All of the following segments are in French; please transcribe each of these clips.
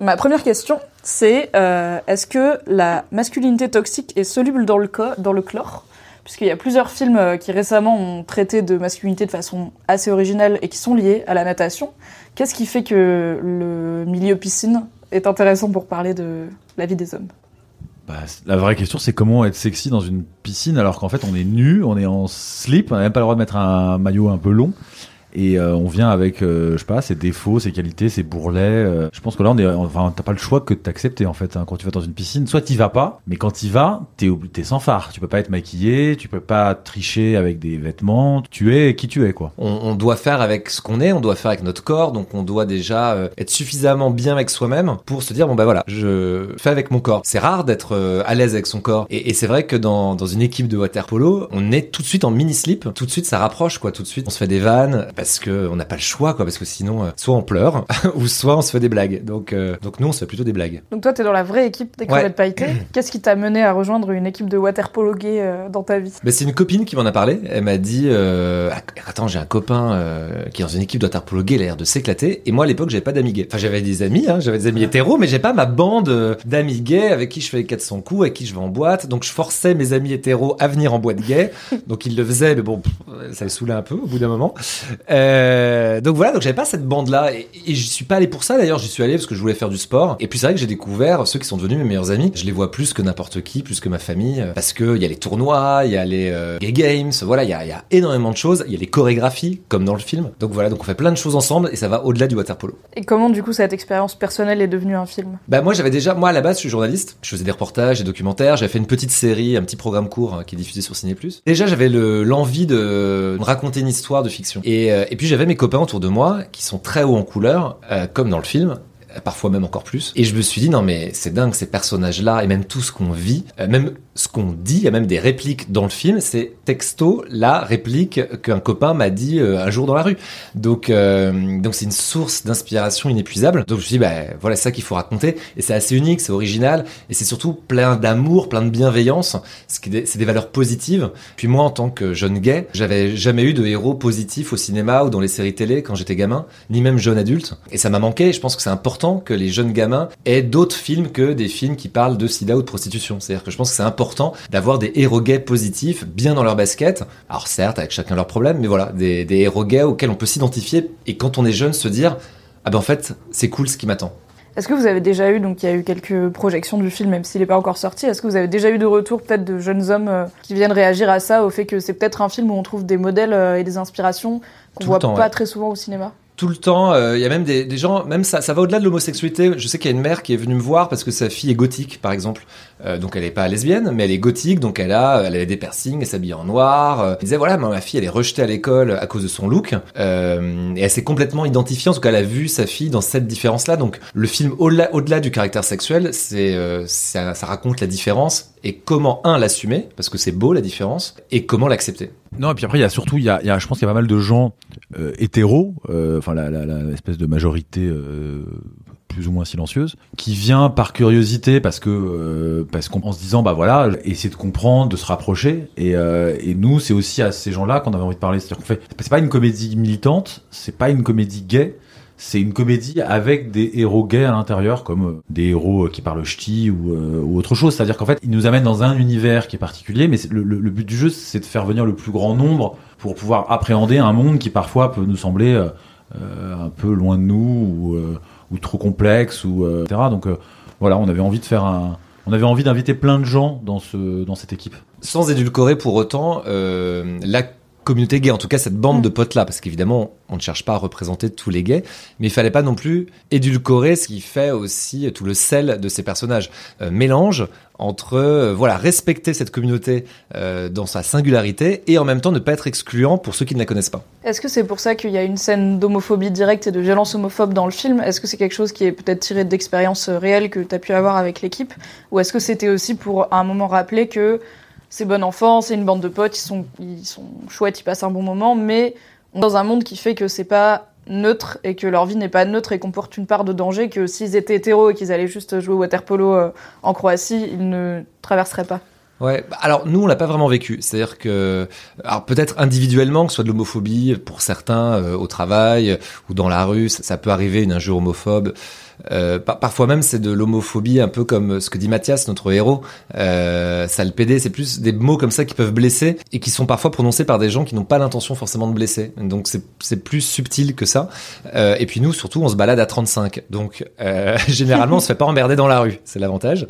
Ma première question, c'est euh, est-ce que la masculinité toxique est soluble dans le, chlore? Puisqu'il y a plusieurs films euh, qui récemment ont traité de masculinité de façon assez originale et qui sont liés à la natation. Qu'est-ce qui fait que le milieu piscine est intéressant pour parler de la vie des hommes? Bah, la vraie question, c'est comment être sexy dans une piscine alors qu'en fait on est nu, on est en slip, on n'a même pas le droit de mettre un maillot un peu long. Et euh, on vient avec, euh, je sais pas, ses défauts, ses qualités, ses bourrelets. euh. je pense que là, on est, enfin, t'as pas le choix que de t'accepter en fait. hein, quand tu vas dans une piscine, soit t'y vas pas, mais quand t'y vas, t'es t'es sans phare. Tu peux pas être maquillé, tu peux pas tricher avec des vêtements. Tu es qui tu es quoi. On, on doit faire avec ce qu'on est, on doit faire avec notre corps, donc on doit déjà euh, être suffisamment bien avec soi-même pour se dire bon bah voilà, je fais avec mon corps. C'est rare d'être euh, à l'aise avec son corps, et, et c'est vrai que dans, dans une équipe de water polo, on est tout de suite en mini slip, tout de suite ça rapproche quoi, tout de suite on se fait des vannes parce que on n'a pas le choix quoi, parce que sinon euh, soit on pleure ou soit on se fait des blagues. Donc euh, donc nous on se fait plutôt des blagues. Donc toi, t'es dans la vraie équipe des crevettes pailletées. Qu'est-ce qui t'a mené à rejoindre une équipe de water polo gay euh, dans ta vie? Mais c'est une copine qui m'en a parlé. Elle m'a dit euh, Ah, Attends, j'ai un copain euh, qui est dans une équipe de water polo gay, il a l'air de s'éclater. Et moi, à l'époque, j'avais pas d'amis gays. Enfin, j'avais des amis, hein, j'avais des amis hétéros, mais j'ai pas ma bande d'amis gays avec qui je fais les 400 coups, avec qui je vais en boîte. Donc, je forçais mes amis hétéros à venir en boîte gay. Donc, ils le faisaient, mais bon, ça les saoulait un peu au bout d'un moment. Euh, donc voilà, donc j'avais pas cette bande-là. Et, et j'y suis pas allé pour ça d'ailleurs, j'y suis allé parce que je voulais faire du sport. Et puis c'est vrai que j'ai découvert ceux qui sont devenus mes meilleurs amis. Je les vois plus que n'importe qui, plus que ma famille. euh, Parce que il y a les tournois, il y a les euh, gay games, voilà, il y a, il y a énormément de choses. Il y a les chorégraphies, comme dans le film. Donc voilà, donc on fait plein de choses ensemble et ça va au-delà du water polo. Et comment, du coup, cette expérience personnelle est devenue un film? Bah moi j'avais déjà, moi à la base je suis journaliste, je faisais des reportages, des documentaires, j'avais fait une petite série, un petit programme court hein, qui est diffusé sur Ciné+. Déjà j'avais le- l'envie de me raconter une histoire de fiction. Et, euh, et puis j'avais mes copains autour de moi qui sont très hauts en couleur, euh, comme dans le film. euh, parfois même encore plus. Et je me suis dit, non mais c'est dingue ces personnages-là, et même tout ce qu'on vit, euh, même ce qu'on dit, il y a même des répliques dans le film, c'est texto la réplique qu'un copain m'a dit euh, un jour dans la rue. Donc euh, donc c'est une source d'inspiration inépuisable. Donc je me suis dit, bah, voilà c'est ça qu'il faut raconter, et c'est assez unique, c'est original, et c'est surtout plein d'amour, plein de bienveillance, ce qui est des- c'est des valeurs positives. Puis moi en tant que jeune gay, j'avais jamais eu de héros positifs au cinéma ou dans les séries télé quand j'étais gamin, ni même jeune adulte, et ça m'a manqué. et Je pense que c'est important que les jeunes gamins aient d'autres films que des films qui parlent de sida ou de prostitution. C'est-à-dire que je pense que c'est important d'avoir des héros gays positifs, bien dans leur basket. Alors certes, avec chacun leurs problèmes, mais voilà, des, des héros gays auxquels on peut s'identifier et quand on est jeune se dire ah ben en fait c'est cool ce qui m'attend. Est-ce que vous avez déjà eu, donc il y a eu quelques projections du film, même s'il n'est pas encore sorti, est-ce que vous avez déjà eu de retour peut-être de jeunes hommes euh, qui viennent réagir à ça, au fait que c'est peut-être un film où on trouve des modèles euh, et des inspirations qu'on Tout voit temps, pas ouais. très souvent au cinéma? Tout le temps. euh, Il y a même des, des gens, même ça, ça va au-delà de l'homosexualité. Je sais qu'il y a une mère qui est venue me voir parce que sa fille est gothique, par exemple. Euh, donc elle est pas lesbienne, mais elle est gothique, donc elle a, elle a des piercings, elle s'habille en noir. Euh, Elle disait voilà, ma fille, elle est rejetée à l'école à cause de son look, euh, et elle s'est complètement identifiée. En tout cas, elle a vu sa fille dans cette différence-là. Donc le film, au-delà, au-delà du caractère sexuel, c'est, euh, ça, ça raconte la différence et comment un l'assumer parce que c'est beau la différence et comment l'accepter. Non, et puis après, il y a surtout, il y a, je pense qu'il y a pas mal de gens euh, hétéros, euh, enfin la, la, espèce de majorité euh, plus ou moins silencieuse, qui vient par curiosité parce que euh, parce qu'en en se disant bah voilà, essayer de comprendre, de se rapprocher. Et, euh, et nous, c'est aussi à ces gens-là qu'on avait envie de parler. C'est-à-dire qu'on fait, c'est pas une comédie militante, c'est pas une comédie gay. C'est une comédie avec des héros gays à l'intérieur, comme euh, des héros euh, qui parlent ch'ti ou, euh, ou autre chose. C'est-à-dire qu'en fait, ils nous amènent dans un univers qui est particulier, mais le, le- le but du jeu, c'est de faire venir le plus grand nombre pour pouvoir appréhender un monde qui parfois peut nous sembler euh, un peu loin de nous ou, ou trop complexe ou euh, etc. Donc euh, voilà, on avait envie de faire un, on avait envie d'inviter plein de gens dans ce dans cette équipe. Sans édulcorer pour autant, euh, la communauté gay, en tout cas cette bande de potes-là, parce qu'évidemment, on ne cherche pas à représenter tous les gays, mais il fallait pas non plus édulcorer ce qui fait aussi tout le sel de ces personnages. Euh, mélange entre euh, voilà respecter cette communauté euh, dans sa singularité et en même temps ne pas être excluant pour ceux qui ne la connaissent pas. Est-ce que c'est pour ça qu'il y a une scène d'homophobie directe et de violence homophobe dans le film? Est-ce que c'est quelque chose qui est peut-être tiré d'expériences réelles que tu as pu avoir avec l'équipe? Ou est-ce que c'était aussi pour à un moment rappeler que c'est bon enfant, c'est une bande de potes, ils sont, ils sont chouettes, ils passent un bon moment, mais dans un monde qui fait que c'est pas neutre et que leur vie n'est pas neutre et comporte une part de danger que s'ils étaient hétéros et qu'ils allaient juste jouer au waterpolo euh, en Croatie, ils ne traverseraient pas. Ouais, bah, alors nous on l'a pas vraiment vécu, c'est-à-dire que alors peut-être individuellement que ce soit de l'homophobie pour certains euh, au travail ou dans la rue, ça, ça peut arriver une injure homophobe. Euh, parfois même c'est de l'homophobie, un peu comme ce que dit Mathias, notre héros. Euh, sale PD, c'est plus des mots comme ça qui peuvent blesser et qui sont parfois prononcés par des gens qui n'ont pas l'intention forcément de blesser. Donc c'est plus subtil que ça. Euh, et puis nous, surtout, on se balade à 35. Donc euh, généralement, on se fait pas emmerder dans la rue. C'est l'avantage.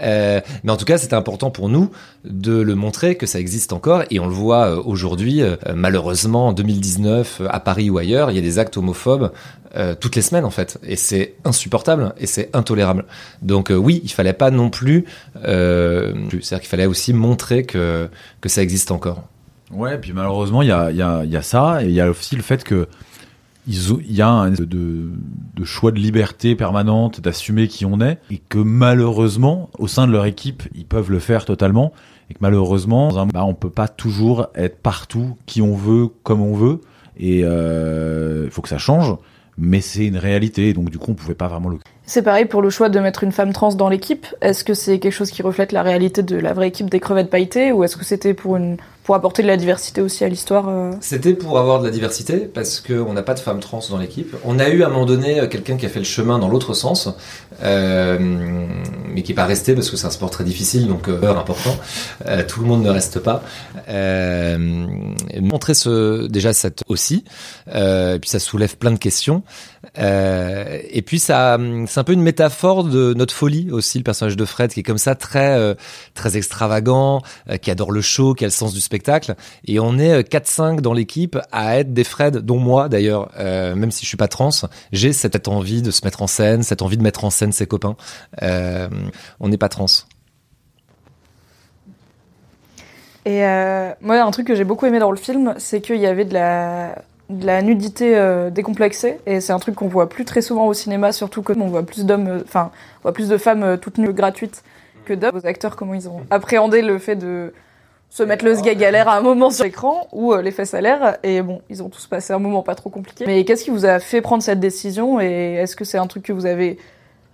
Mais en tout cas, c'était important pour nous de le montrer que ça existe encore. Et on le voit aujourd'hui, malheureusement, en 2019, à Paris ou ailleurs, il y a des actes homophobes euh, toutes les semaines en fait. Et c'est insupportable et c'est intolérable. Donc euh, oui il fallait pas non plus euh, c'est-à-dire qu'il fallait aussi montrer que que ça existe encore. Ouais puis malheureusement il y a, y, a, ça. Et il y a aussi le fait que il y a un de, choix de liberté permanente, d'assumer qui on est, et que malheureusement, au sein de leur équipe, ils peuvent le faire totalement, et que malheureusement, bah, on peut pas toujours être partout qui on veut, comme on veut, et il faut que ça change mais c'est une réalité, donc du coup on pouvait pas vraiment le. C'est pareil pour le choix de mettre une femme trans dans l'équipe. Est-ce que c'est quelque chose qui reflète la réalité de la vraie équipe des crevettes pailletées, ou est-ce que c'était pour pour apporter de la diversité aussi à l'histoire euh? C'était pour avoir de la diversité, parce qu'on n'a pas de femmes trans dans l'équipe. On a eu à un moment donné euh, quelqu'un qui a fait le chemin dans l'autre sens, euh, mais qui n'est pas resté parce que c'est un sport très difficile, donc euh, important. Tout le monde ne reste pas. Montrer ce, déjà cette aussi, puis ça soulève plein de questions. et puis ça, c'est un peu une métaphore de notre folie aussi, le personnage de Fred qui est comme ça très très extravagant, qui adore le show, qui a le sens du spectacle. Et on est 4-5 dans l'équipe à être des Fred, dont moi d'ailleurs, euh, même si je suis pas trans, j'ai cette envie de se mettre en scène, cette envie de mettre en scène ses copains. Euh, on n'est pas trans. Et euh, moi, un truc que j'ai beaucoup aimé dans le film, c'est qu'il y avait de la, de la nudité euh, décomplexée, et c'est un truc qu'on voit plus très souvent au cinéma, surtout comme on voit plus d'hommes, euh, enfin, on voit plus de femmes euh, toutes nues gratuites que d'hommes. Aux acteurs, comment ils ont appréhendé le fait de se mettre le sgag à l'air à un moment sur l'écran ou les fesses à l'air. Et bon ils ont tous passé un moment pas trop compliqué. Mais qu'est-ce qui vous a fait prendre cette décision? Et est-ce que c'est un truc que vous avez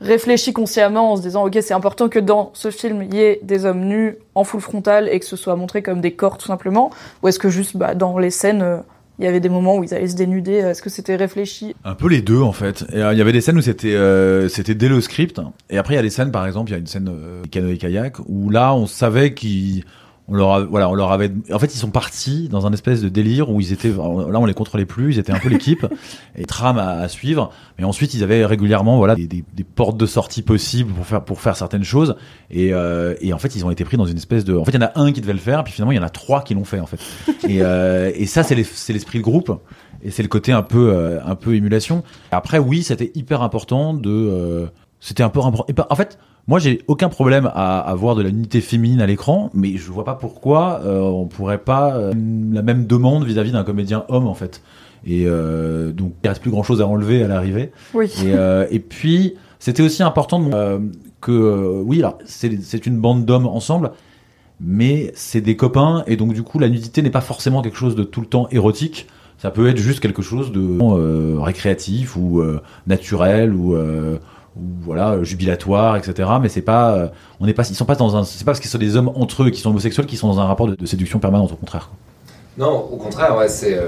réfléchi consciemment en se disant ok c'est important que dans ce film il y ait des hommes nus en full frontal et que ce soit montré comme des corps tout simplement? Ou est-ce que juste bah, dans les scènes il y avait des moments où ils allaient se dénuder. Est-ce que c'était réfléchi? Un peu les deux en fait. Et, euh, il y avait des scènes où c'était euh, c'était dès le script. Et après il y a des scènes par exemple, il y a une scène euh, canoë kayak où là on savait qu'ils on leur a- voilà on leur avait en fait ils sont partis dans un espèce de délire où ils étaient là on les contrôlait plus ils étaient un peu l'équipe et trame à, à suivre. Mais ensuite ils avaient régulièrement voilà des, des- des portes de sortie possibles pour faire pour faire certaines choses et, euh, et en fait ils ont été pris dans une espèce de en fait il y en a un qui devait le faire puis finalement il y en a trois qui l'ont fait en fait. Et, euh, et ça c'est les- c'est l'esprit de groupe et c'est le côté un peu euh, un peu émulation. Après oui c'était hyper important de euh, c'était un peu impor- et pas- en fait moi, j'ai aucun problème à avoir de la nudité féminine à l'écran, mais je vois pas pourquoi euh, on pourrait pas euh, la même demande vis-à-vis d'un comédien homme en fait. Et euh, donc, il reste plus grand chose à enlever à l'arrivée. Oui. Et, euh, et puis, c'était aussi important de, euh, que oui, alors c'est c'est une bande d'hommes ensemble, mais c'est des copains et donc du coup, la nudité n'est pas forcément quelque chose de tout le temps érotique. Ça peut être juste quelque chose de euh, récréatif ou euh, naturel ou euh, ou voilà jubilatoire etc mais c'est pas euh, on n'est pas ils sont pas dans un c'est pas parce qu'ils sont des hommes entre eux qui sont homosexuels qui sont dans un rapport de, de séduction permanente au contraire. Non, au contraire, ouais, c'est.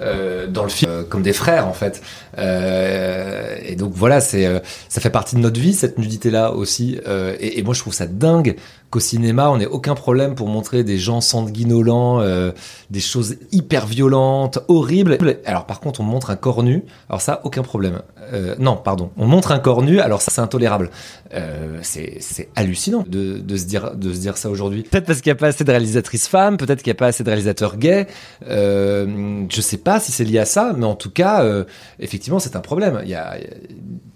Euh, dans le film euh, comme des frères en fait. Euh, et donc voilà, c'est ça fait partie de notre vie cette nudité là aussi. Et, moi je trouve ça dingue qu'au cinéma on ait aucun problème pour montrer des gens sanguinolents, des choses hyper violentes, horribles. Alors par contre on montre un corps nu, alors ça aucun problème. Non pardon, on montre un corps nu, alors ça c'est intolérable. C'est hallucinant de, se dire de se dire ça aujourd'hui. Peut-être parce qu'il n'y a pas assez de réalisatrices femmes, peut-être qu'il n'y a pas assez de réalisateurs gays. Je sais pas si c'est lié à ça, mais en tout cas, euh, effectivement, c'est un problème. Il y a, il y a-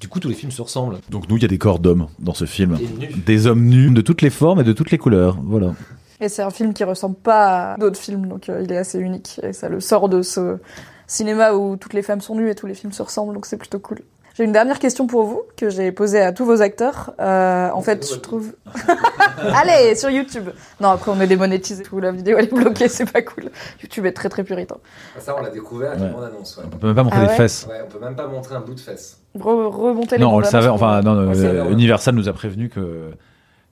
du coup, tous les films se ressemblent. Donc nous, il y a des corps d'hommes dans ce film. Des hommes nus de toutes les formes et de toutes les couleurs. Voilà. Et c'est un film qui ressemble pas à d'autres films, donc euh, il est assez unique. Et ça le sort de ce cinéma où toutes les femmes sont nues et tous les films se ressemblent, donc c'est plutôt cool. J'ai une dernière question pour vous que j'ai posée à tous vos acteurs. Euh, en fait, je trouve. Allez, sur YouTube. Non, après on est démonétisé. Tout la vidéo elle est bloquée, c'est pas cool. YouTube est très très puritain. Ça, on l'a découvert avec une Ouais. bande-annonce. On peut même pas montrer Ah les ouais fesses. Ouais, on peut même pas montrer un bout de fesse. Re remontez les Non, on le savait. Enfin, non, On le savait, euh, ouais. Universal nous a prévenu que,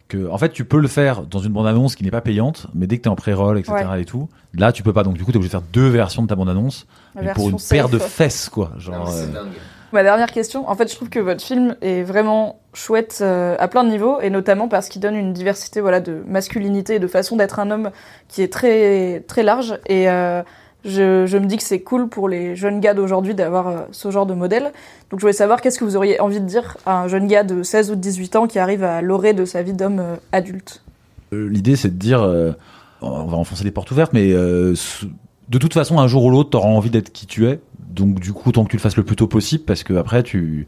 que, en fait, tu peux le faire dans une bande-annonce qui n'est pas payante, mais dès que t'es en pré-roll, etc. et tout, là, tu peux pas. Donc, du coup, t'es obligé de faire deux versions de ta bande-annonce, mais pour une paire de fesses, quoi. Non, Genre, euh, dingue. Ma dernière question, en fait, je trouve que votre film est vraiment chouette euh, à plein de niveaux, et notamment parce qu'il donne une diversité, voilà, de masculinité et de façon d'être un homme qui est très très large. Et euh, je, me dis que c'est cool pour les jeunes gars d'aujourd'hui d'avoir euh, ce genre de modèle. Donc, je voulais savoir qu'est-ce que vous auriez envie de dire à un jeune gars de 16 ou de 18 ans qui arrive à l'orée de sa vie d'homme adulte? L'idée, c'est de dire, on va enfoncer les portes ouvertes, mais de toute façon, un jour ou l'autre, t'auras envie d'être qui tu es. Donc, du coup, tant que tu le fasses le plus tôt possible, parce que après, tu,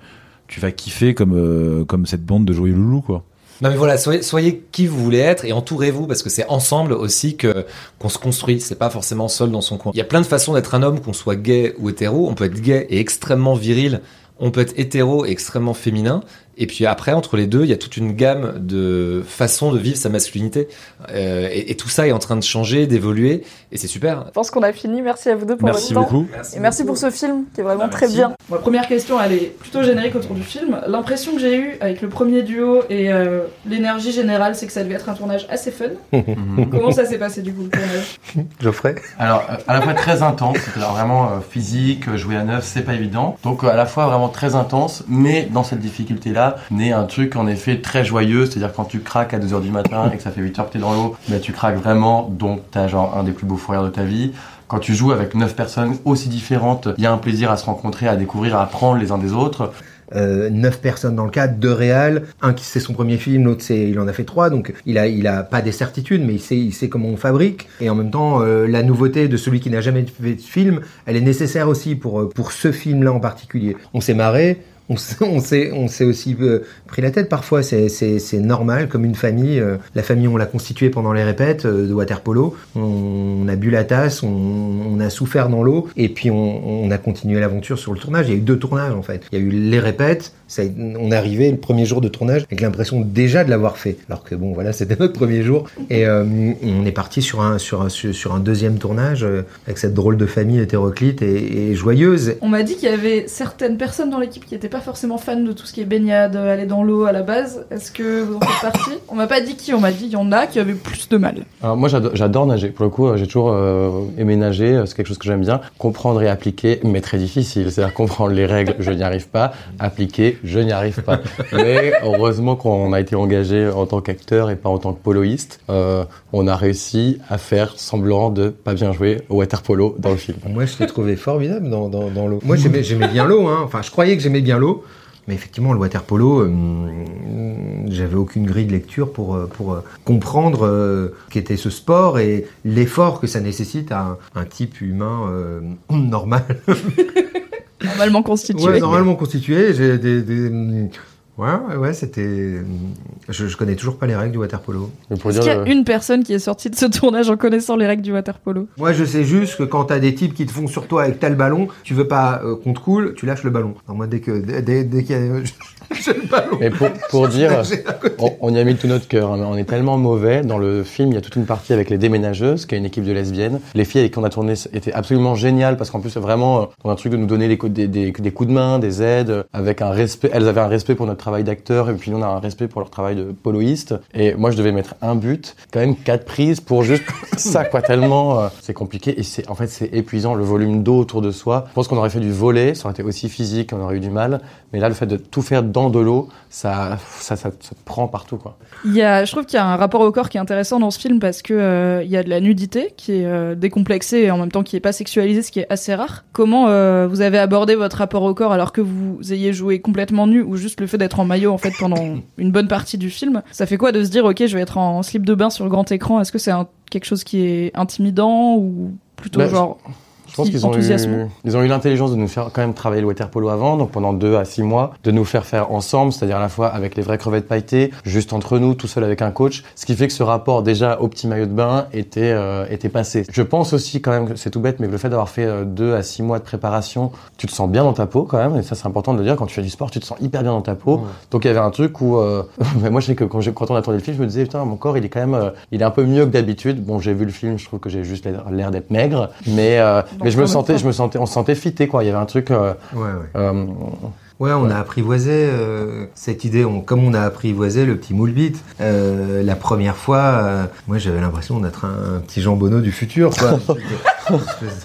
tu vas kiffer comme, euh, comme cette bande de joyeux loulous, quoi. Non mais voilà, soyez, soyez qui vous voulez être et entourez-vous parce que c'est ensemble aussi que qu'on se construit. C'est pas forcément seul dans son coin. Il y a plein de façons d'être un homme, qu'on soit gay ou hétéro. On peut être gay et extrêmement viril. On peut être hétéro et extrêmement féminin. Et puis après, entre les deux, il y a toute une gamme de façons de vivre sa masculinité. Euh, et, et tout ça est en train de changer, d'évoluer. Et c'est super. Je pense qu'on a fini. Merci à vous deux pour Merci votre temps. beaucoup. Et merci pour ce film qui est vraiment Bah, très merci. bien. Ma première question, elle est plutôt générique autour du film. L'impression que j'ai eue avec le premier duo et euh, l'énergie générale, c'est que ça devait être un tournage assez fun. Comment ça s'est passé du coup le tournage? Geoffrey? Alors, euh, à la fois très intense, c'est-à-dire vraiment euh, physique, jouer à neuf, c'est pas évident. Donc, euh, à la fois vraiment très intense, mais dans cette difficulté-là, naît un truc en effet très joyeux, c'est-à-dire quand tu craques à 2h du matin et que ça fait 8 heures que t'es dans l'eau, bah, tu craques vraiment, donc t'as genre un des plus beaux fous rires de ta vie. Quand tu joues avec neuf personnes aussi différentes, il y a un plaisir à se rencontrer, à découvrir, à apprendre les uns des autres. euh, neuf personnes dans le cadre, deux réals, un qui c'est son premier film, l'autre il en a fait trois, donc il a il a pas des certitudes, mais il sait il sait comment on fabrique, et en même temps euh, la nouveauté de celui qui n'a jamais fait de film, elle est nécessaire aussi pour euh, pour ce film-là en particulier. On s'est marré. On s'est, on s'est, aussi euh, pris la tête parfois, c'est, normal, comme une famille. euh, la famille, on l'a constituée pendant les répètes euh, de water polo. On, a bu la tasse, on, a souffert dans l'eau, et puis on a continué l'aventure sur le tournage. Il y a eu deux tournages en fait. Il y a eu les répètes. Ça, on est arrivé le premier jour de tournage avec l'impression déjà de l'avoir fait. Alors que bon, voilà, c'était notre premier jour, et euh, on est parti sur un sur un sur, un deuxième tournage euh, avec cette drôle de famille hétéroclite et, et joyeuse. On m'a dit qu'il y avait certaines personnes dans l'équipe qui n'étaient pas forcément fans de tout ce qui est baignade, aller dans l'eau à la base. Est-ce que vous en faites partie? On m'a pas dit qui, on m'a dit il y en a qui avaient plus de mal. Alors moi j'ado- j'adore nager. Pour le coup, euh, j'ai toujours euh, aimé nager. euh, C'est quelque chose que j'aime bien. Comprendre et appliquer, mais très difficile. C'est-à-dire comprendre les règles, je n'y arrive pas. Appliquer, je n'y arrive pas. Mais heureusement qu'on a été engagé en tant qu'acteur et pas en tant que poloïste, euh, on a réussi à faire semblant de pas bien jouer au water polo dans le film. Moi, je l'ai trouvé formidable dans, dans, dans l'eau. Moi, j'aimais, bien l'eau. Hein. Enfin, je croyais que j'aimais bien l'eau. Mais effectivement, le water polo, euh, j'avais aucune grille de lecture pour, euh, pour euh, comprendre euh, qu'était ce sport et l'effort que ça nécessite à un, un type humain euh, normal. Normalement constitué. Ouais, normalement constitué. J'ai des, des- Ouais, ouais, c'était. Je, je connais toujours pas les règles du water polo. Mais pour Est-ce dire, qu'il y a euh, une personne qui est sortie de ce tournage en connaissant les règles du water polo? Moi, je sais juste que quand t'as des types qui te font sur toi avec tel ballon, tu veux pas euh, qu'on te coule, tu lâches le ballon. Alors moi, dès que dès, dès qu'il y a- toucher le ballon. Mais pour, pour dire, J'ai on, on y a mis tout notre cœur. hein, mais on est tellement mauvais. Dans le film, il y a toute une partie avec les déménageuses, qui est une équipe de lesbiennes. Les filles avec qui on a tourné étaient absolument géniales parce qu'en plus, c'est vraiment euh, dans un truc de nous donner les coups- des, des, des coups de main, des aides, avec un respect. Elles avaient un respect pour notre travail d'acteur et puis nous, on a un respect pour leur travail de poloïste. Et moi, je devais mettre un but, quand même quatre prises pour juste ça, quoi. Tellement euh, c'est compliqué et c'est en fait c'est épuisant le volume d'eau autour de soi. Je pense qu'on aurait fait du volet, ça aurait été aussi physique, on aurait eu du mal. Mais là, le fait de tout faire dans de l'eau, ça, ça, ça, ça te prend partout, quoi. Il y a, je trouve qu'il y a un rapport au corps qui est intéressant dans ce film parce que euh, il y a de la nudité qui est euh, décomplexée et en même temps qui est pas sexualisée, ce qui est assez rare. Comment euh, vous avez abordé votre rapport au corps alors que vous ayez joué complètement nu ou juste le fait d'être en maillot en fait pendant une bonne partie du film? Ça fait quoi de se dire ok je vais être en slip de bain sur le grand écran? Est-ce que c'est quelque chose qui est intimidant ou plutôt Bah, genre Je pense qui- qu'ils ont eu, ils ont eu l'intelligence de nous faire quand même travailler le water polo avant, donc pendant deux à six mois, de nous faire faire ensemble, c'est-à-dire à la fois avec les vraies crevettes pailletées, juste entre nous, tout seul avec un coach, ce qui fait que ce rapport déjà au petit maillot de bain était euh, était passé. Je pense aussi quand même que c'est tout bête, mais le fait d'avoir fait euh, deux à six mois de préparation, tu te sens bien dans ta peau quand même, et ça c'est important de le dire. Quand tu fais du sport, tu te sens hyper bien dans ta peau. Donc il y avait un truc où, euh, moi je sais que quand, on a tourné le film, je me disais putain mon corps il est quand même, euh, il est un peu mieux que d'habitude. Bon j'ai vu le film, je trouve que j'ai juste l'air- l'air d'être maigre, mais euh, mais je me sentais, je me sentais, on se sentait fité quoi. Il y avait un truc. euh, Ouais, ouais. euh, Ouais, on a apprivoisé euh, cette idée, on, comme on a apprivoisé le petit moule bite. La première fois, moi j'avais l'impression d'être un, un petit jambonneau du futur, quoi.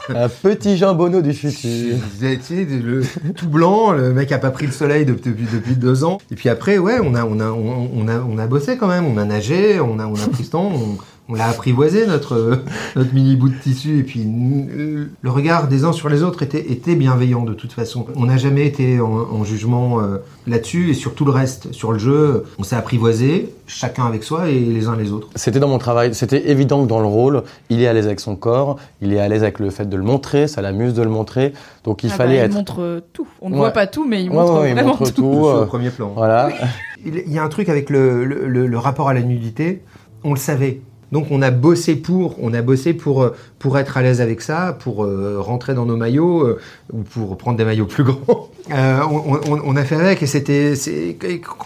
Un petit jambonneau du futur. Tu sais, le, tout blanc, le mec a pas pris le soleil de- depuis, depuis deux ans. Et puis après, ouais, on a, on a, on, on a, on a bossé quand même, on a nagé, on a, on a pris ce temps, on, on l'a apprivoisé notre, notre mini bout de tissu. Et puis euh, le regard des uns sur les autres était, était bienveillant de toute façon. On n'a jamais été en, en jugement euh, là-dessus et sur tout le reste, sur le jeu, on s'est apprivoisé, chacun avec soi et les uns les autres. C'était dans mon travail, c'était évident que dans le rôle, il est à l'aise avec son corps, il est à l'aise avec le fait de le montrer, ça l'amuse de le montrer, donc il Ah fallait bah, être. il montre euh, tout. On ne Ouais. voit pas tout, mais il Ouais, montre ouais, il vraiment montre tout. tout. Sur euh, le premier plan. voilà. Il il y a un truc avec le, le- le- le rapport à la nudité, on le savait. Donc on a bossé pour, on a bossé pour, euh, pour être à l'aise avec ça, pour euh, rentrer dans nos maillots euh, ou pour prendre des maillots plus grands. Euh, on, on- on a fait avec et c'était,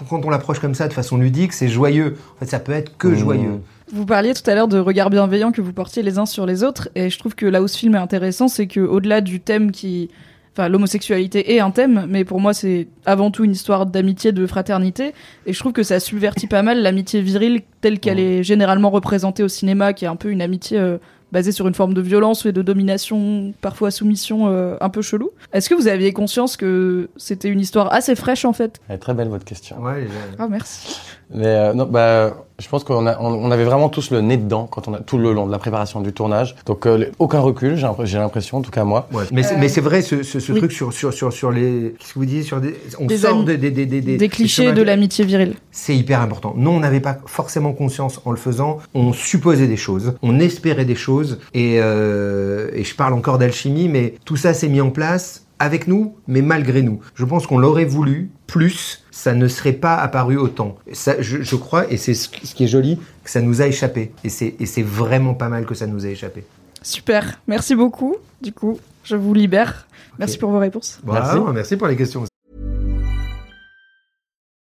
quand on l'approche comme ça de façon ludique, c'est joyeux. En fait, ça peut être que Mmh. joyeux. Vous parliez tout à l'heure de regard bienveillant que vous portiez les uns sur les autres, et je trouve que là où ce film est intéressant, c'est que au-delà du thème qui, enfin, l'homosexualité est un thème, mais pour moi c'est avant tout une histoire d'amitié, de fraternité, et je trouve que ça subvertit pas mal l'amitié virile telle qu'elle est généralement représentée au cinéma, qui est un peu une amitié euh, basée sur une forme de violence et de domination, parfois soumission, euh, un peu chelou. Est-ce que vous aviez conscience que c'était une histoire assez fraîche en fait? Elle est très belle votre question. Ouais, Ah merci. Mais euh, non, bah, je pense qu'on a, on, on avait vraiment tous le nez dedans quand on a tout le long de la préparation du tournage. Donc euh, aucun recul, j'ai l'impression- en tout cas moi. ouais. Mais, c'est- vrai, ce, ce- ce oui. truc sur, sur, sur, sur les. Qu'est-ce que vous disiez sur des, On Des sort des, des, des, des, Des, des clichés de l'amitié virile. C'est hyper important. Nous, on n'avait pas forcément conscience en le faisant. On supposait des choses, on espérait des choses. Et, euh, et je parle encore d'alchimie, mais tout ça s'est mis en place avec nous, mais malgré nous. Je pense qu'on l'aurait voulu plus, ça ne serait pas apparu autant. Ça, je, je crois, et c'est ce, ce qui est joli, que ça nous a échappé. Et c'est vraiment pas mal que ça nous ait échappé. Super, merci beaucoup. Du coup, je vous libère. Merci pour vos réponses. Voilà, Merci. merci pour les questions.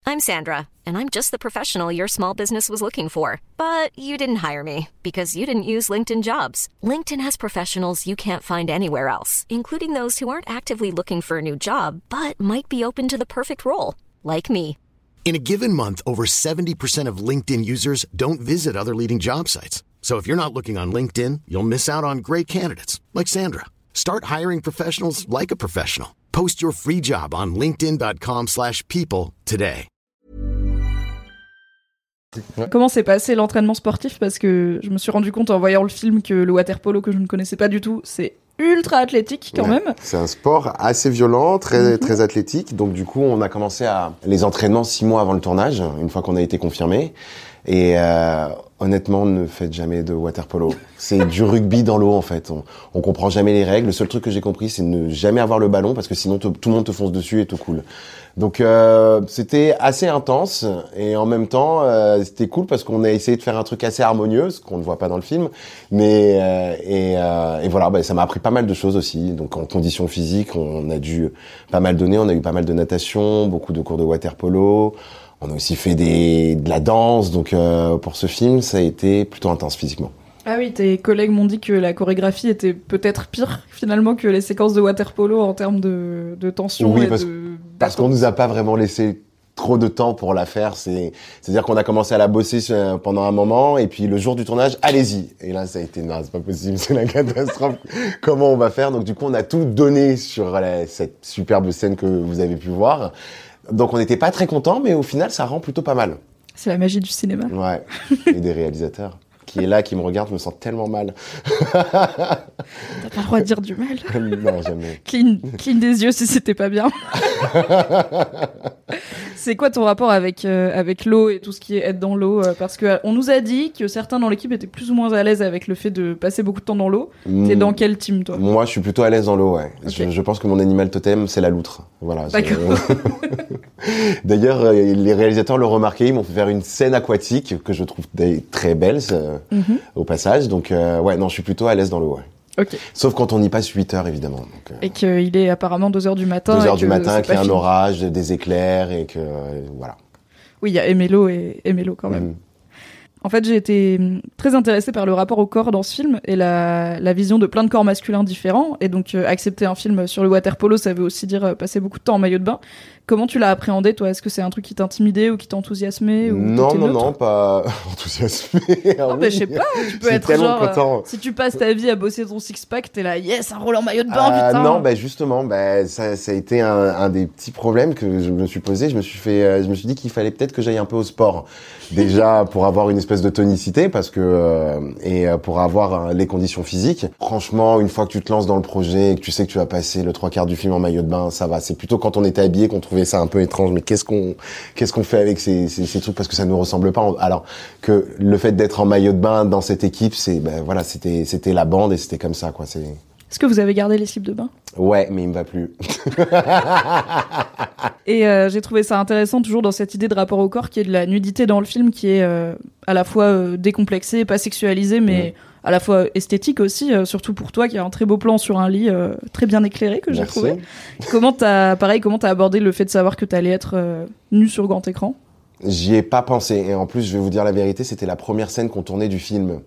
I'm Sandra, and I'm just the professional your small business was looking for. But you didn't hire me because you didn't use LinkedIn jobs. LinkedIn has professionals you can't find anywhere else, including those who aren't actively looking for a new job but might be open to the perfect role, like me. In a given month, over 70% of LinkedIn users don't visit other leading job sites. So if you're not looking on LinkedIn, you'll miss out on great candidates like Sandra. Start hiring professionals like a professional. Post your free job on linkedin.com/people today. Comment s'est passé l'entraînement sportif? Parce que je me suis rendu compte en voyant le film que le water polo que je ne connaissais pas du tout, c'est ultra athlétique quand Ouais. même. C'est un sport assez violent, très, Mhm. très athlétique. Donc du coup, on a commencé à les entraînements six mois avant le tournage, une fois qu'on a été confirmé. Et euh, honnêtement, ne faites jamais de water polo. C'est du rugby dans l'eau en fait. On, on comprend jamais les règles. Le seul truc que j'ai compris, c'est ne jamais avoir le ballon parce que sinon tout le monde te fonce dessus et tout cool. Donc euh, c'était assez intense et en même temps euh, c'était cool parce qu'on a essayé de faire un truc assez harmonieux, ce qu'on ne voit pas dans le film. Mais euh, et, euh, et voilà, bah, ça m'a appris pas mal de choses aussi. Donc en conditions physiques, on a dû pas mal donner. On a eu pas mal de natation, beaucoup de cours de water polo. On a aussi fait des, de la danse. Donc euh, pour ce film, ça a été plutôt intense physiquement. Ah oui, tes collègues m'ont dit que la chorégraphie était peut-être pire finalement que les séquences de water polo en termes de, de tension Oui, et parce- de. Parce qu'on nous a pas vraiment laissé trop de temps pour la faire. C'est, c'est-à-dire qu'on a commencé à la bosser euh, pendant un moment et puis le jour du tournage, allez-y. Et là, ça a été non, c'est pas possible, c'est la catastrophe. Comment on va faire? Donc du coup, on a tout donné sur la- cette superbe scène que vous avez pu voir. Donc on n'était pas très content, mais au final, ça rend plutôt pas mal. C'est la magie du cinéma. Ouais. Et des réalisateurs qui est là, qui me regarde, je me sens tellement mal. T'as pas le droit de dire du mal. non, jamais. Clean, clean des yeux si c'était pas bien. c'est quoi ton rapport avec, euh, avec l'eau et tout ce qui est être dans l'eau euh, Parce que euh, on nous a dit que certains dans l'équipe étaient plus ou moins à l'aise avec le fait de passer beaucoup de temps dans l'eau. T'es Mm. dans quel team toi? Moi, je suis plutôt à l'aise dans l'eau, ouais. Je, je pense que mon animal totem, c'est la loutre. Voilà. D'accord. D'ailleurs, les réalisateurs l'ont remarqué, ils m'ont fait faire une scène aquatique que je trouve très belle euh, au passage. Donc, euh, ouais, non, je suis plutôt à l'aise dans l'eau, ouais. Sauf quand on y passe 8 heures, évidemment. Donc, euh, Et qu'il est apparemment 2h du matin. 2 et heures du matin, qu'il y a un orage, des éclairs et que, euh, voilà. Oui, il y a l'eau et l'eau quand même. Mhm. En fait, j'ai été hum, très intéressée par le rapport au corps dans ce film et la, la vision de plein de corps masculins différents. Et donc, euh, accepter un film sur le water polo, ça veut aussi dire passer beaucoup de temps en maillot de bain. Comment tu l'as appréhendé, toi? Est-ce que c'est un truc qui t'intimidait ou qui t'enthousiasmait ou Non, non, non, pas enthousiasmé. Ah oui. mais je sais pas, tu peux être genre. euh, content. si tu passes ta vie à bosser ton six-pack, t'es là, yes, un rôle en maillot de bain, Ah, putain non, bah justement, bah, ça, ça a été un, un des petits problèmes que je me suis posé. Je me suis fait, euh, je me suis dit qu'il fallait peut-être que j'aille un peu au sport, déjà pour avoir une espèce de tonicité, parce que euh, et euh, pour avoir euh, les conditions physiques. Franchement, une fois que tu te lances dans le projet et que tu sais que tu vas passer le trois quarts du film en maillot de bain, ça va. C'est plutôt quand on était habillé qu'on trouvait ça un peu étrange. Mais qu'est-ce qu'on, qu'est-ce qu'on fait avec ces, ces, ces trucs? Parce que ça nous ressemble pas. Alors que le fait d'être en maillot de bain dans cette équipe, c'est, ben voilà, c'était, c'était la bande et c'était comme ça, quoi. C'est Est-ce que vous avez gardé les slips de bain? Ouais, mais il me va plus. Et euh, j'ai trouvé ça intéressant toujours dans cette idée de rapport au corps qui est de la nudité dans le film qui est euh, à la fois euh, décomplexée, pas sexualisée, mais à la fois esthétique aussi, euh, surtout pour toi qui a un très beau plan sur un lit euh, très bien éclairé que j'ai trouvé. Comment t'as, pareil, comment t'as abordé le fait de savoir que t'allais être euh, nu sur grand écran? J'y ai pas pensé. Et en plus, je vais vous dire la vérité, c'était la première scène qu'on tournait du film.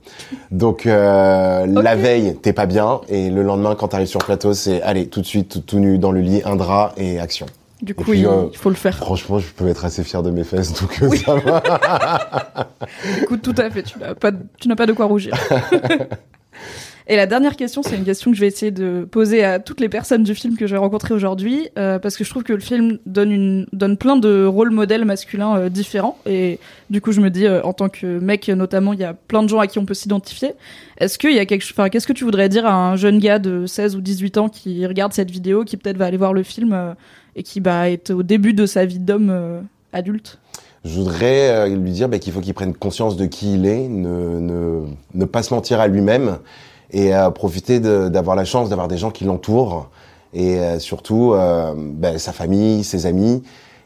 Donc, la veille, t'es pas bien. Et le lendemain, quand t'arrives sur plateau, c'est allez, tout de suite, tout, tout nu dans le lit, un drap et action. Du coup, puis, il, euh, faut le faire. Franchement, je peux être assez fier de mes fesses, donc euh, ça va. Écoute, tout à fait, tu n'as pas, de- tu n'as pas de quoi rougir. Et la dernière question, c'est une question que je vais essayer de poser à toutes les personnes du film que j'ai rencontrées aujourd'hui, euh, parce que je trouve que le film donne, une, donne plein de rôles modèles masculins euh, différents. Et du coup, je me dis, euh, en tant que mec notamment, il y a plein de gens à qui on peut s'identifier. Est-ce qu'il y a quelque enfin, qu'est-ce que tu voudrais dire à un jeune gars de 16 ou 18 ans qui regarde cette vidéo, qui peut-être va aller voir le film et qui bah, est au début de sa vie d'homme adulte? Je voudrais lui dire bah, qu'il faut qu'il prenne conscience de qui il est, ne, ne, ne pas se mentir à lui-même et euh, profiter d'avoir la chance d'avoir des gens qui l'entourent et euh, surtout euh, bah, sa famille, ses amis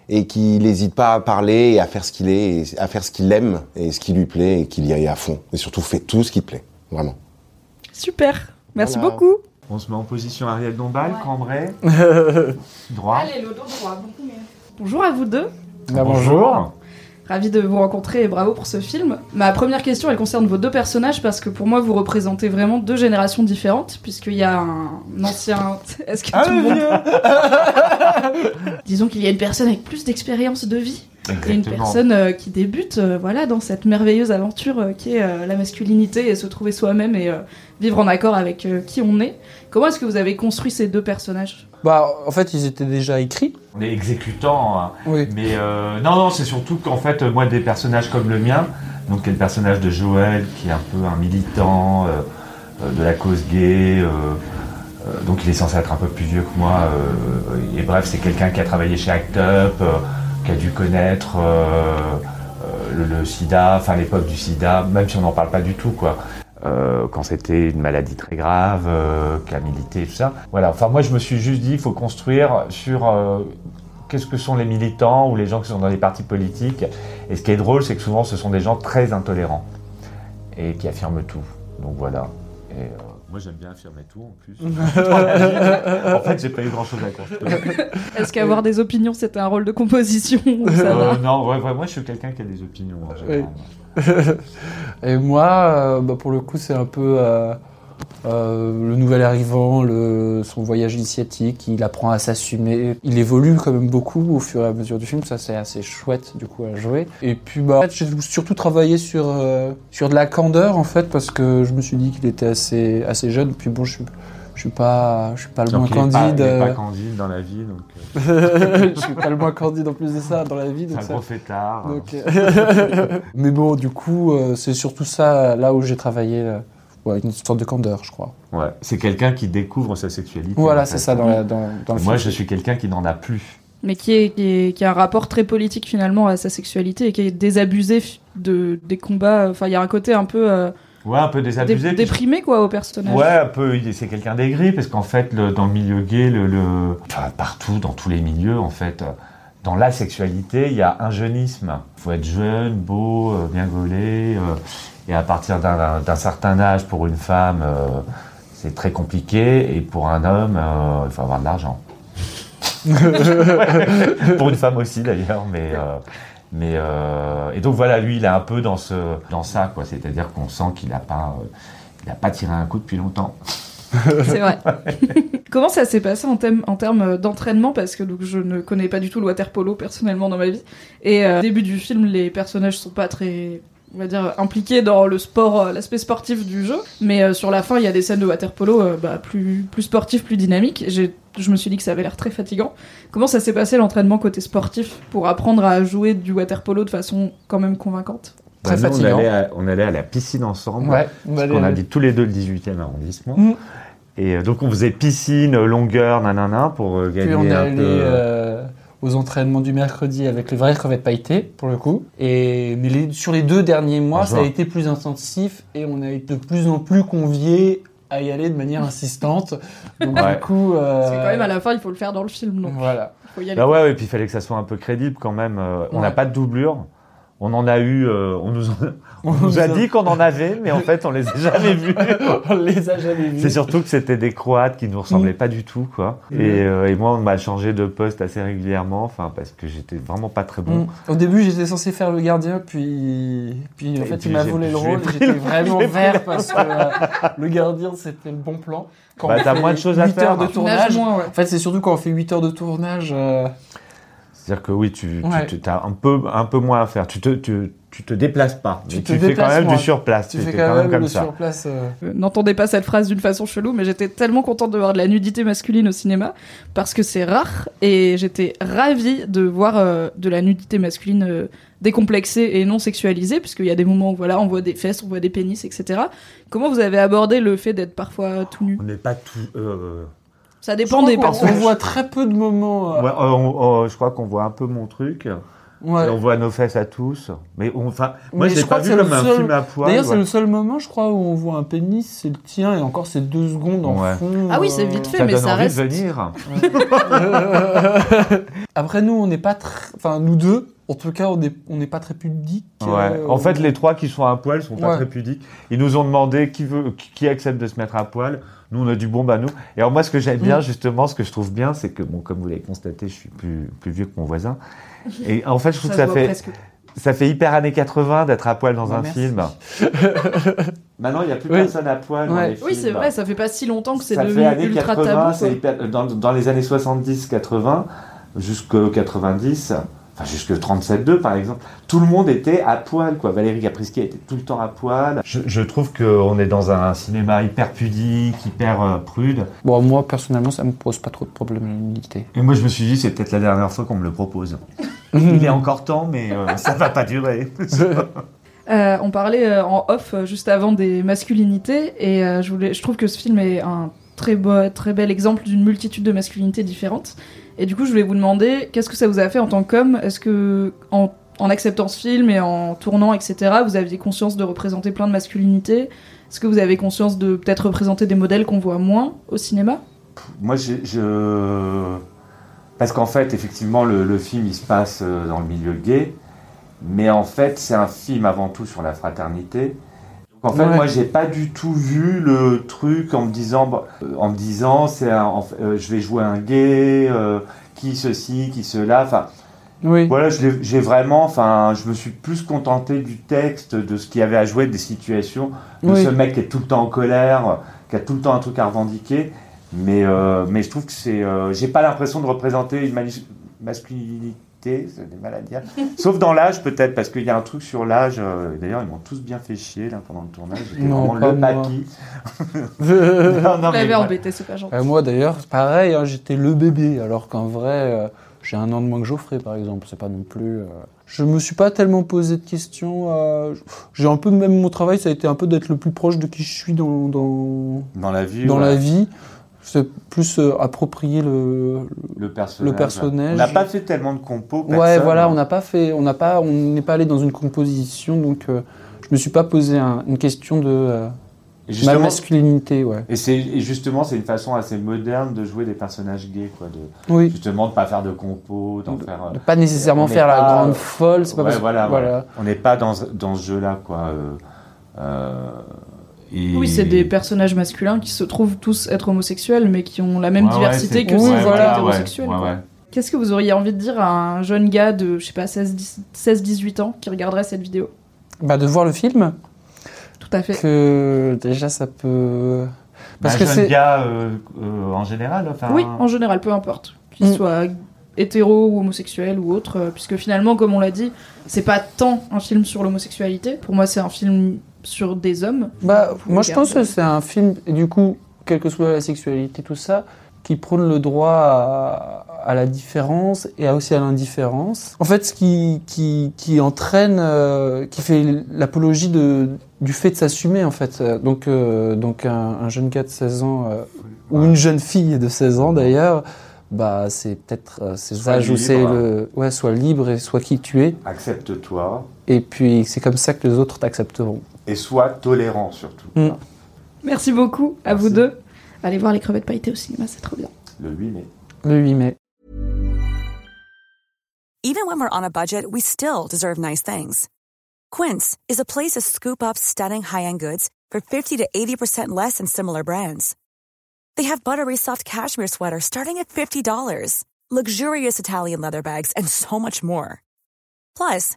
et qu'il n'hésite pas à parler et à faire ce qu'il est, et à faire ce qu'il aime et ce qui lui plaît et qu'il y aille à fond. Et surtout, fait tout ce qui te plaît, vraiment. Super, merci Voilà. beaucoup. On se met en position Ariel Dombal, cambrai, droit. Allez, le dos droit. Bonjour à vous deux. Ah, bonjour. Ravi de vous rencontrer et bravo pour ce film. Ma première question, elle concerne vos deux personnages parce que pour moi, vous représentez vraiment deux générations différentes, puisqu'il y a un ancien. Est-ce que Ah, tout le monde- Disons qu'il y a une personne avec plus d'expérience de vie et une Exactement. personne euh, qui débute, euh, voilà, dans cette merveilleuse aventure euh, qui est euh, la masculinité et se trouver soi-même et euh, vivre en accord avec euh, qui on est. Comment est-ce que vous avez construit ces deux personnages? Bah, en fait, ils étaient déjà écrits. On est exécutant, hein. Oui. mais euh, non, non, c'est surtout qu'en fait, moi, des personnages comme le mien, donc qui est le personnage de Joël, qui est un peu un militant de la cause gay, donc il est censé être un peu plus vieux que moi, euh, et bref, c'est quelqu'un qui a travaillé chez Act Up, euh, qui a dû connaître euh, euh, le, sida, enfin l'époque du sida, même si on n'en parle pas du tout, quoi. Euh, quand c'était une maladie très grave, euh, qui a milité, tout ça. Voilà, enfin moi je me suis juste dit, il faut construire sur qu'est-ce que sont les militants ou les gens qui sont dans les partis politiques. Et ce qui est drôle, c'est que souvent ce sont des gens très intolérants et qui affirment tout. Donc voilà. Moi j'aime bien affirmer tout en plus. en fait, j'ai pas eu grand chose à construire. Est-ce qu'avoir des opinions, c'était un rôle de composition ou ça va Euh, non, ouais, ouais, moi je suis quelqu'un qui a des opinions en général. Et moi, euh, bah, pour le coup, c'est un peu euh, euh, le nouvel arrivant, le, son voyage initiatique. Il apprend à s'assumer. Il évolue quand même beaucoup au fur et à mesure du film. Ça, c'est assez chouette du coup à jouer. Et puis, bah, en fait, j'ai surtout travaillé sur euh, sur de la candeur en fait parce que je me suis dit qu'il était assez assez jeune. Puis bon, je suis je suis pas je suis pas le Donc, moins il est pas- candide. il pas euh, candide dans la vie, donc je suis pas le moins candide en plus de ça dans la vie. c'est Donc un ça- gros fêtard. donc, euh, Mais bon, du coup, c'est surtout ça là où j'ai travaillé. Ouais, une sorte de candeur, je crois. Ouais, c'est quelqu'un qui découvre sa sexualité. Voilà, en c'est ça dans, la, dans, dans le Moi, film. je suis quelqu'un qui n'en a plus. Mais qui, est, qui, est- qui a un rapport très politique finalement à sa sexualité et qui est désabusé de, des combats. Enfin, il y a un côté un peu euh, Ouais, un peu dé- désabusé. déprimé quoi au personnage. Ouais, un peu. C'est quelqu'un d'aigri parce qu'en fait, le- dans le milieu gay, le, le- enfin, partout, dans tous les milieux, en fait, euh, dans la sexualité, il y a un jeunisme. Il faut être jeune, beau, euh, bien gaulé. euh, et à partir d'un certain âge, pour une femme, euh, c'est très compliqué. Et pour un homme, il faut avoir de l'argent. pour une femme aussi, d'ailleurs. Mais. mais et donc voilà, lui, il est un peu dans ce, dans ça. C'est-à-dire qu'on sent qu'il n'a pas, il a pas tiré un coup depuis longtemps. C'est vrai. Comment ça s'est passé en, thème- en termes d'entraînement? Parce que donc, je ne connais pas du tout le water polo personnellement dans ma vie. Et euh, au début du film, les personnages sont pas très, on va dire, impliqués dans le sport, euh, l'aspect sportif du jeu. Mais euh, sur la fin, il y a des scènes de water polo euh, bah, plus, plus sportives, plus dynamiques. J'ai- Je me suis dit que ça avait l'air très fatigant. Comment ça s'est passé l'entraînement côté sportif pour apprendre à jouer du water polo de façon quand même convaincante? Très Bah, nous, fatigant. On allait, à, on allait à la piscine ensemble. Ouais, Parce qu'on habite tous les deux le 18e arrondissement. Mm. Et euh, donc on faisait piscine, longueur, nanana, pour euh, gagner Puis on est un allé peu. euh, aux entraînements du mercredi avec les vraies crevettes pailletées, pour le coup. Et, mais les- sur les deux derniers mois, ça a été plus intensif et on a été de plus en plus conviés à y aller de manière insistante. Donc Ouais. du coup... euh, Parce que quand même, à la fin, il faut le faire dans le film. Donc, Voilà. il faut y aller. Bah ouais, et puis il fallait que ça soit un peu crédible quand même. Euh, On n'a Ouais. pas de doublure. On en a eu, euh, on nous, en- On on nous a dit qu'on en avait, mais en fait on les a jamais vus. on les a jamais vus. C'est surtout que c'était des Croates qui nous ressemblaient Mm. pas du tout, quoi. Mm. Et, euh, et moi, on m'a changé de poste assez régulièrement, enfin parce que j'étais vraiment pas très bon. Mm. Au début, j'étais censé faire le gardien, puis, puis en Et fait, puis il m'a volé le rôle j'étais vraiment vert parce que euh, le gardien, c'était le bon plan. Quand Bah, on t'as moins de choses à 8 faire. heures de nages tournage. moins, ouais. En fait, c'est surtout quand on fait 8 heures de tournage. C'est-à-dire que oui, tu, Ouais. tu as un peu, un peu moins à faire. Tu te, tu, tu te déplaces pas, Tu mais te tu fais quand même du surplace. tu fais quand même, comme ça. surplace. euh, Euh, N'entendez pas cette phrase d'une façon chelou, mais j'étais tellement contente de voir de la nudité masculine au cinéma parce que c'est rare et j'étais ravie de voir euh, de la nudité masculine euh, décomplexée et non sexualisée, puisqu'il y a des moments où voilà, on voit des fesses, on voit des pénis, etc. Comment vous avez abordé le fait d'être parfois tout nu? On n'est pas tout. Euh, Ça dépend des on, on voit très peu de moments. euh, ouais, euh, on- euh, je crois qu'on voit un peu mon truc. ouais. Et on voit nos fesses à tous. Mais enfin, moi, je l'ai pas vu comme le un seul- film à poil. D'ailleurs, c'est le seul moment, je crois, où on voit un pénis, c'est le tien, et encore c'est deux secondes en Ouais. fond. Ah oui, c'est euh, vite fait, Ça mais donne ça envie reste. de venir. Après, nous, on n'est pas très. Enfin, nous deux, en tout cas, on n'est on pas très pudiques. Ouais. euh, En fait, les trois qui sont à poil sont pas très pudiques. Ils nous ont demandé qui veut, qui accepte de se mettre à poil. Nous, on a dit bon bah nous. Et alors moi, ce que j'aime bien Mm. justement, ce que je trouve bien, c'est que bon, comme vous l'avez constaté, je suis plus plus vieux que mon voisin. Et en fait, je trouve Ça que ça fait presque. ça fait hyper années 80 d'être à poil dans Ouais, un merci. film. Maintenant, il n'y a plus Oui. personne à poil dans Ouais. les films. Oui, c'est vrai, ça fait pas si longtemps que c'est Ça devenu fait années ultra 80, tabou. hyper- dans, dans les années 70-80 jusqu'au 90, enfin jusque 37-2 par exemple, tout le monde était à poil quoi. Valérie Caprisky était tout le temps à poil. Je, je trouve qu'on est dans un cinéma hyper pudique, hyper euh, prude. Bon, moi, personnellement, ça me pose pas trop de problème, la nudité. Et moi je me suis dit c'est peut-être la dernière fois qu'on me le propose. Il est encore temps mais euh, ça va pas durer. Euh, on parlait euh, en off euh, juste avant des masculinités et euh, je, voulais, je trouve que ce film est un très, beau, très bel exemple d'une multitude de masculinités différentes. Et du coup, je voulais vous demander qu'est-ce que ça vous a fait en tant qu'homme? Est-ce que en acceptant ce film et en tournant, etc., vous aviez conscience de représenter plein de masculinités? Est-ce que vous avez conscience de peut-être représenter des modèles qu'on voit moins au cinéma? Moi, je, Parce qu'en fait, effectivement, le, le film, il se passe euh, dans le milieu gay. Mais en fait, c'est un film avant tout sur la fraternité. En fait, Ouais. moi, j'ai pas du tout vu le truc en me disant, bah, euh, en me disant, c'est euh, je vais jouer un gay, euh, qui ceci, qui cela. Enfin, Oui. voilà, j'ai vraiment, enfin, je me suis plus contenté du texte, de ce qu'il y avait à jouer, des situations, de Oui. ce mec qui est tout le temps en colère, qui a tout le temps un truc à revendiquer. Mais, euh, mais je trouve que c'est, j'ai pas l'impression de représenter une mani- c'est des mal à dire. Sauf dans l'âge peut-être, parce qu'il y a un truc sur l'âge. euh, D'ailleurs, ils m'ont tous bien fait chier là pendant le tournage. J'étais vraiment le moi. papy. Euh, non, non, mais embêté, c'est pas gentil. moi d'ailleurs, pareil, hein, j'étais le bébé, alors qu'en vrai, euh, j'ai un an de moins que Geoffrey par exemple, c'est pas non plus. euh, Je me suis pas tellement posé de questions. euh, J'ai un peu, même mon travail, ça a été un peu d'être le plus proche de qui je suis dans, dans, Dans la vie, dans ouais, la vie. C'est plus euh, approprier le. le personnage. le personnage. On n'a pas fait tellement de compos. Ouais, voilà, hein. on n'a pas fait, on n'a pas, on n'est pas allé dans une composition, donc euh, je me suis pas posé un- une question de euh, ma masculinité, ouais. Et, c'est, justement, c'est une façon assez moderne de jouer des personnages gays, quoi. De, Oui. justement, de pas faire de compos, d'en faire. euh, De pas nécessairement faire la grande folle, c'est pas ouais, parce- voilà. On n'est pas dans, dans ce jeu-là, quoi. Et- Oui, c'est des personnages masculins qui se trouvent tous être homosexuels, mais qui ont la même Ouais, diversité que ils voilà, hétérosexuels. ouais, quoi. ouais. Qu'est-ce que vous auriez envie de dire à un jeune gars de, je sais pas, 16-18 ans qui regarderait cette vidéo? Bah, de voir le film, Tout à fait. que déjà ça peut. Parce un que jeune gars euh, euh, en général, enfin. Oui, en général, peu importe. Qu'il Mm. soit hétéro ou homosexuel ou autre, euh, puisque finalement, comme on l'a dit, c'est pas tant un film sur l'homosexualité. Pour moi, c'est un film sur des hommes. Bah, moi je pense que c'est un film, et du coup, quelle que soit la sexualité, tout ça, qui prône le droit à, à la différence et à aussi à l'indifférence. En fait, ce qui, qui, qui entraîne, euh, qui fait l'apologie de, du fait de s'assumer, en fait. Donc, euh, donc un, un jeune gars de 16 ans, euh, ou une jeune fille de 16 ans d'ailleurs, bah, c'est peut-être euh, ces Sois âges où c'est le. Ouais, soit libre et soit qui tu es. Accepte-toi Et puis, c'est comme ça que les autres t'accepteront. Et sois tolérant surtout. Mm. Merci beaucoup à Merci. vous deux. Allez voir les crevettes pailletées au cinéma, c'est trop bien. Le 8 mai. Le 8 mai. Even when we're on a budget, we still deserve nice things. Quince is a place to scoop up stunning high-end goods for 50 to 80% less than similar brands. They have buttery soft cashmere sweaters starting at $50, luxurious Italian leather bags, and so much more. Plus,